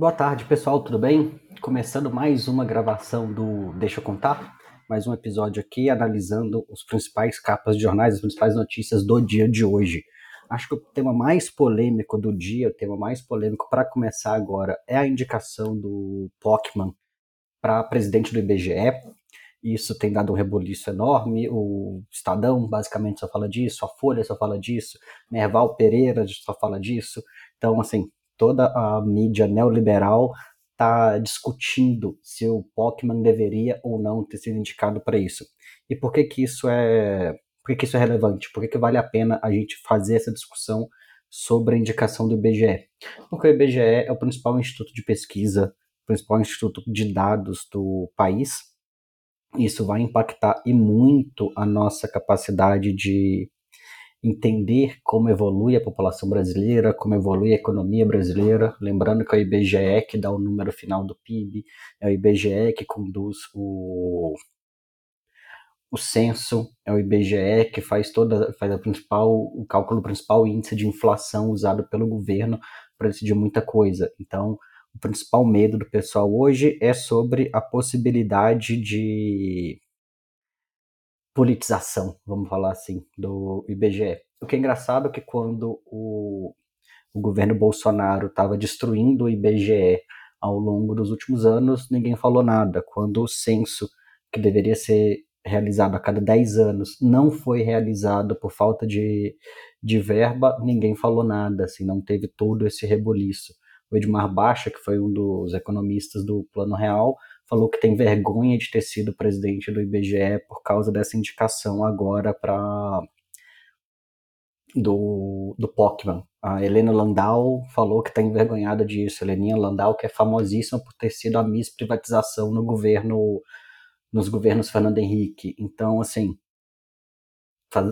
Boa tarde, pessoal, tudo bem? Começando mais uma gravação do Deixa eu contar, mais um episódio aqui analisando os principais capas de jornais, as principais notícias do dia de hoje. Acho que o tema mais polêmico do dia, o tema mais polêmico para começar agora é a indicação do Pockman para presidente do IBGE. Isso tem dado um reboliço enorme. O Estadão basicamente só fala disso, a Folha só fala disso, Merval Pereira só fala disso. Então, assim, toda a mídia neoliberal está discutindo se o Pokémon deveria ou não ter sido indicado para isso. E por que que isso é, por que, que isso é relevante? Por que, que vale a pena a gente fazer essa discussão sobre a indicação do IBGE? Porque o IBGE é o principal instituto de pesquisa, principal instituto de dados do país. Isso vai impactar e muito a nossa capacidade de entender como evolui a população brasileira, como evolui a economia brasileira, lembrando que é o IBGE que dá o número final do PIB, é o IBGE que conduz o, o censo, é o IBGE que faz toda faz a principal o cálculo principal índice de inflação usado pelo governo para decidir muita coisa. Então, o principal medo do pessoal hoje é sobre a possibilidade de politização, vamos falar assim, do IBGE. O que é engraçado é que quando o, o governo Bolsonaro estava destruindo o IBGE ao longo dos últimos anos, ninguém falou nada. Quando o censo, que deveria ser realizado a cada 10 anos, não foi realizado por falta de, de verba, ninguém falou nada, assim, não teve todo esse reboliço. O Edmar Baixa, que foi um dos economistas do Plano Real, falou que tem vergonha de ter sido presidente do IBGE por causa dessa indicação agora para do, do Pokémon. A Helena Landau falou que está envergonhada disso. Heleninha Landau, que é famosíssima por ter sido a Miss Privatização no governo, nos governos Fernando Henrique. Então, assim,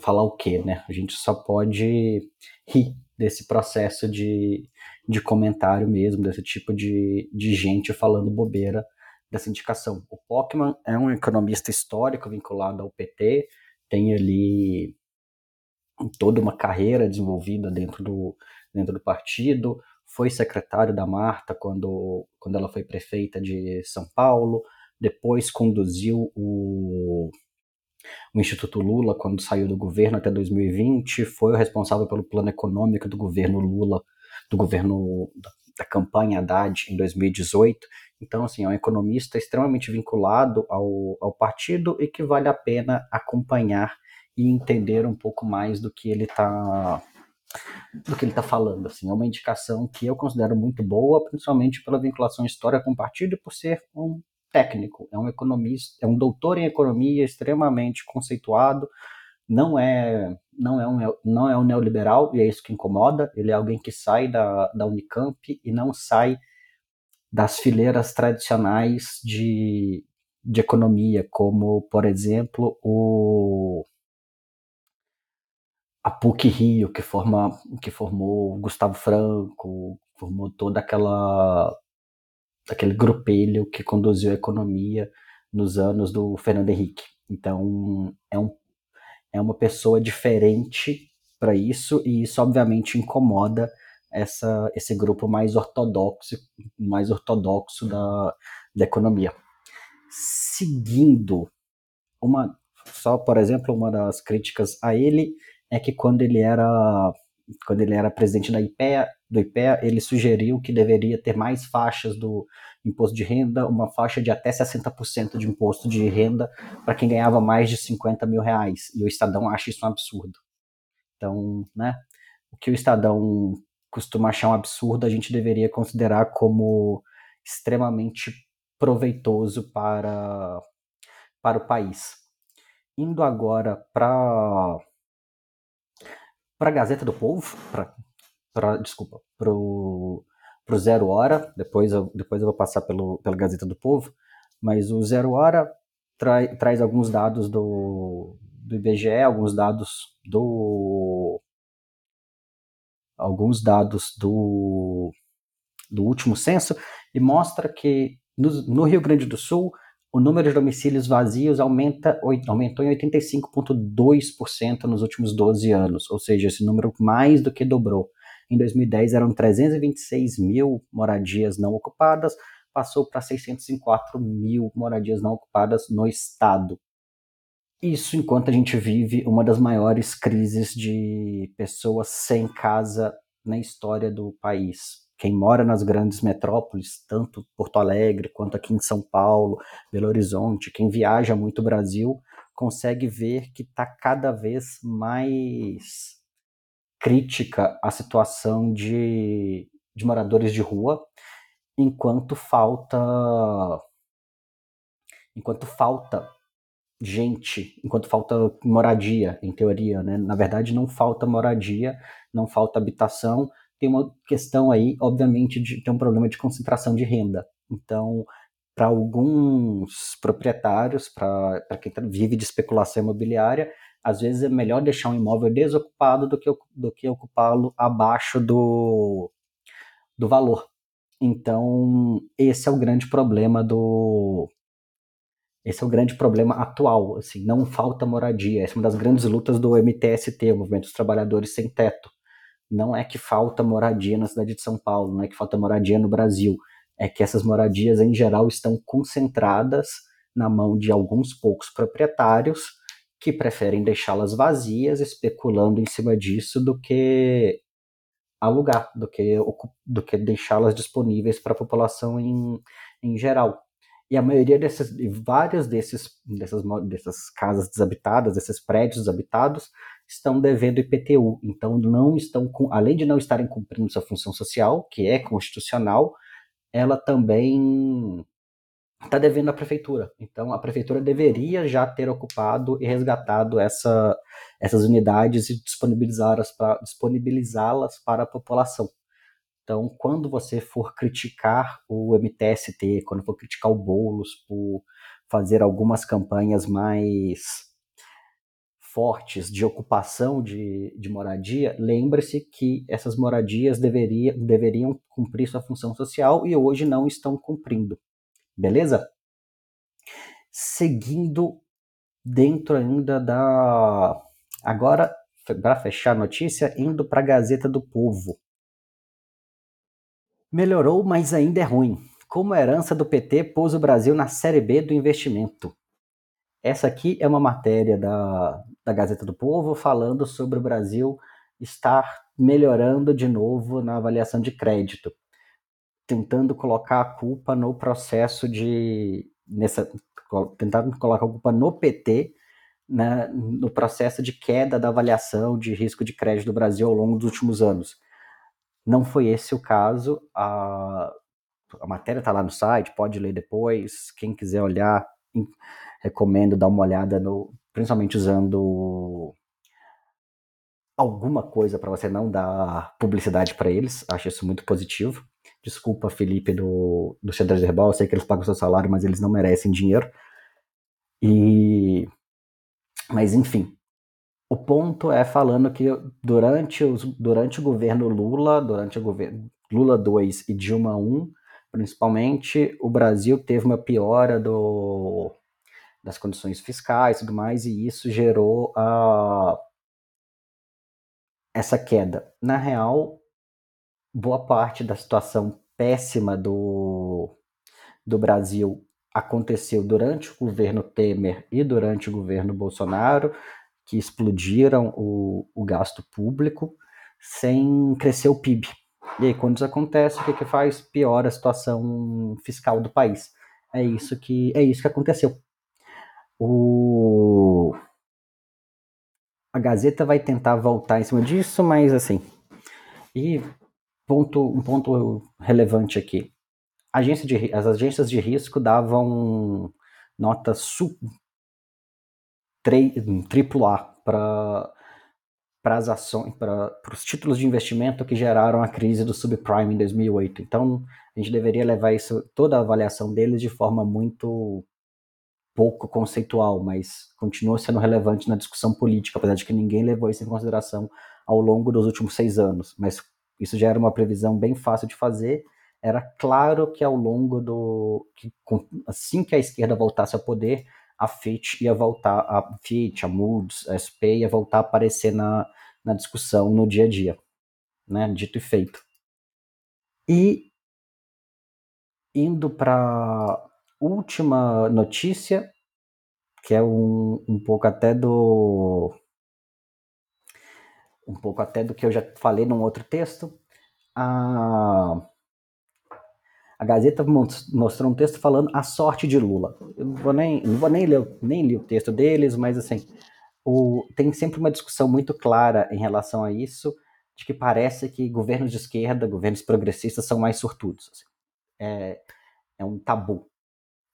falar o quê, né? A gente só pode rir desse processo de, de comentário mesmo, desse tipo de, de gente falando bobeira dessa indicação. O Pockman é um economista histórico vinculado ao PT, tem ali toda uma carreira desenvolvida dentro do, dentro do partido, foi secretário da Marta quando, quando ela foi prefeita de São Paulo, depois conduziu o, o Instituto Lula quando saiu do governo até 2020, foi o responsável pelo plano econômico do governo Lula, do governo da, da campanha Haddad em 2018, então, assim, é um economista extremamente vinculado ao, ao partido e que vale a pena acompanhar e entender um pouco mais do que ele está do que ele está falando. Assim, é uma indicação que eu considero muito boa, principalmente pela vinculação histórica com o partido e por ser um técnico, é um economista, é um doutor em economia extremamente conceituado, não é não é um não é um neoliberal e é isso que incomoda. Ele é alguém que sai da, da Unicamp e não sai das fileiras tradicionais de, de economia, como, por exemplo, o, a PUC Rio, que, forma, que formou Gustavo Franco, formou toda aquela aquele grupelho que conduziu a economia nos anos do Fernando Henrique. Então, é, um, é uma pessoa diferente para isso, e isso obviamente incomoda essa, esse grupo mais ortodoxo, mais ortodoxo da, da economia. Seguindo, uma, só por exemplo, uma das críticas a ele é que quando ele era quando ele era presidente da IPEA, do IPEA, ele sugeriu que deveria ter mais faixas do imposto de renda, uma faixa de até 60% de imposto de renda para quem ganhava mais de 50 mil reais. E o Estadão acha isso um absurdo. Então, né, o que o Estadão costuma achar um absurdo, a gente deveria considerar como extremamente proveitoso para, para o país. Indo agora para para a Gazeta do Povo, para desculpa, para o Zero Hora, depois eu, depois eu vou passar pelo, pela Gazeta do Povo, mas o Zero Hora tra, traz alguns dados do, do IBGE, alguns dados do alguns dados do, do último censo e mostra que no, no Rio Grande do Sul o número de domicílios vazios aumenta, aumentou em 85,2% nos últimos 12 anos, ou seja, esse número mais do que dobrou. Em 2010 eram 326 mil moradias não ocupadas, passou para 604 mil moradias não ocupadas no estado. Isso enquanto a gente vive uma das maiores crises de pessoas sem casa na história do país. Quem mora nas grandes metrópoles, tanto Porto Alegre quanto aqui em São Paulo, Belo Horizonte, quem viaja muito o Brasil, consegue ver que está cada vez mais crítica a situação de, de moradores de rua, enquanto falta enquanto falta gente, enquanto falta moradia, em teoria, né? Na verdade, não falta moradia, não falta habitação. Tem uma questão aí, obviamente, de ter um problema de concentração de renda. Então, para alguns proprietários, para quem tá, vive de especulação imobiliária, às vezes é melhor deixar um imóvel desocupado do que, do que ocupá-lo abaixo do, do valor. Então, esse é o grande problema do, esse é o grande problema atual, assim, não falta moradia. Essa é uma das grandes lutas do MTST, o Movimento dos Trabalhadores Sem Teto. Não é que falta moradia na cidade de São Paulo, não é que falta moradia no Brasil, é que essas moradias em geral estão concentradas na mão de alguns poucos proprietários que preferem deixá-las vazias, especulando em cima disso, do que alugar, do que, do que deixá-las disponíveis para a população em, em geral. E a maioria desses, vários desses, dessas, dessas casas desabitadas, desses prédios desabitados, estão devendo IPTU. Então, não estão, além de não estarem cumprindo sua função social, que é constitucional, ela também está devendo à prefeitura. Então, a prefeitura deveria já ter ocupado e resgatado essa, essas unidades e disponibilizá-las para, disponibilizá-las para a população. Então, quando você for criticar o MTST, quando for criticar o Boulos por fazer algumas campanhas mais fortes de ocupação de, de moradia, lembre-se que essas moradias deveria, deveriam cumprir sua função social e hoje não estão cumprindo. Beleza? Seguindo dentro ainda da. Agora, para fechar a notícia, indo para a Gazeta do Povo. Melhorou, mas ainda é ruim. Como a herança do PT pôs o Brasil na Série B do investimento. Essa aqui é uma matéria da, da Gazeta do Povo falando sobre o Brasil estar melhorando de novo na avaliação de crédito, tentando colocar a culpa no processo de. Nessa, tentando colocar a culpa no PT né, no processo de queda da avaliação de risco de crédito do Brasil ao longo dos últimos anos. Não foi esse o caso. A, a matéria está lá no site, pode ler depois. Quem quiser olhar, recomendo dar uma olhada no, principalmente usando alguma coisa para você não dar publicidade para eles. Acho isso muito positivo. Desculpa, Felipe, do, do Xadrez Herbal. Eu sei que eles pagam seu salário, mas eles não merecem dinheiro. E. Mas, enfim, ponto é falando que durante, os, durante o governo Lula, durante o governo Lula 2 e Dilma 1, principalmente, o Brasil teve uma piora do, das condições fiscais e tudo mais, e isso gerou a, essa queda. Na real, boa parte da situação péssima do, do Brasil aconteceu durante o governo Temer e durante o governo Bolsonaro, que explodiram o, o gasto público sem crescer o PIB. E aí, quando isso acontece, o que, que faz? Piora a situação fiscal do país. É isso que, é isso que aconteceu. O... A Gazeta vai tentar voltar em cima disso, mas assim. E ponto, um ponto relevante aqui. Agência de, as agências de risco davam notas AAA para para as ações, para os títulos de investimento que geraram a crise do subprime em 2008. Então, a gente deveria levar isso, toda a avaliação deles de forma muito pouco conceitual, mas continua sendo relevante na discussão política, apesar de que ninguém levou isso em consideração ao longo dos últimos seis anos. Mas isso já era uma previsão bem fácil de fazer. Era claro que ao longo do. Que, assim que a esquerda voltasse ao poder, a Fitch ia voltar, a Fitch, a Moody's, a SP ia voltar a aparecer na, na discussão no dia a dia. né? Dito e feito. E indo para última notícia, que é um, um pouco até do um pouco até do que eu já falei num outro texto. A, a Gazeta mostrou um texto falando a sorte de Lula. Eu não vou nem, não vou nem ler nem li o texto deles, mas assim, o, tem sempre uma discussão muito clara em relação a isso, de que parece que governos de esquerda, governos progressistas são mais sortudos. Assim. É, é um tabu.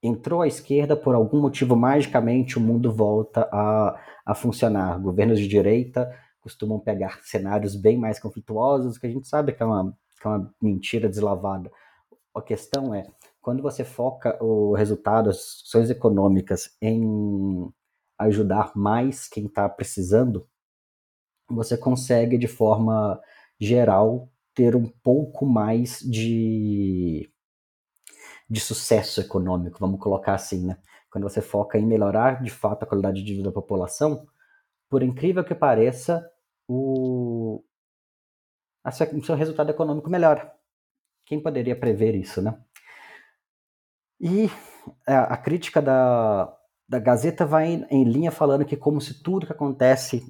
Entrou a esquerda, por algum motivo, magicamente, o mundo volta a, a funcionar. Governos de direita costumam pegar cenários bem mais conflituosos, que a gente sabe que é uma, que é uma mentira deslavada. A questão é, quando você foca o resultado, as ações econômicas em ajudar mais quem está precisando, você consegue, de forma geral, ter um pouco mais de, de sucesso econômico, vamos colocar assim, né? Quando você foca em melhorar de fato a qualidade de vida da população, por incrível que pareça, o, o seu resultado econômico melhora. Quem poderia prever isso, né? E a, a crítica da, da Gazeta vai em, em, linha falando que como se tudo que acontece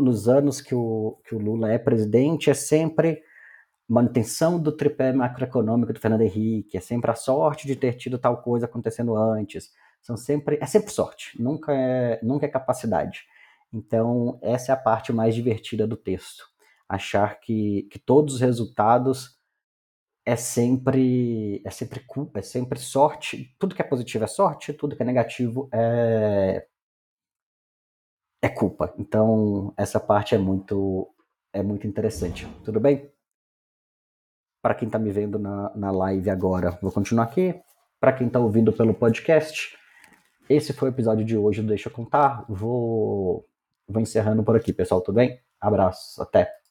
nos anos que o, que o Lula é presidente é sempre manutenção do tripé macroeconômico do Fernando Henrique, é sempre a sorte de ter tido tal coisa acontecendo antes. São sempre, é sempre sorte, nunca é, nunca é capacidade. Então, essa é a parte mais divertida do texto. Achar que, que todos os resultados é sempre é sempre culpa, é sempre sorte. Tudo que é positivo é sorte, tudo que é negativo é é culpa. Então, essa parte é muito é muito interessante. Tudo bem? Para quem está me vendo na, na live agora, vou continuar aqui. Para quem está ouvindo pelo podcast, esse foi o episódio de hoje do Deixa eu contar. Vou Vou encerrando por aqui, pessoal. Tudo bem? Abraço. Até.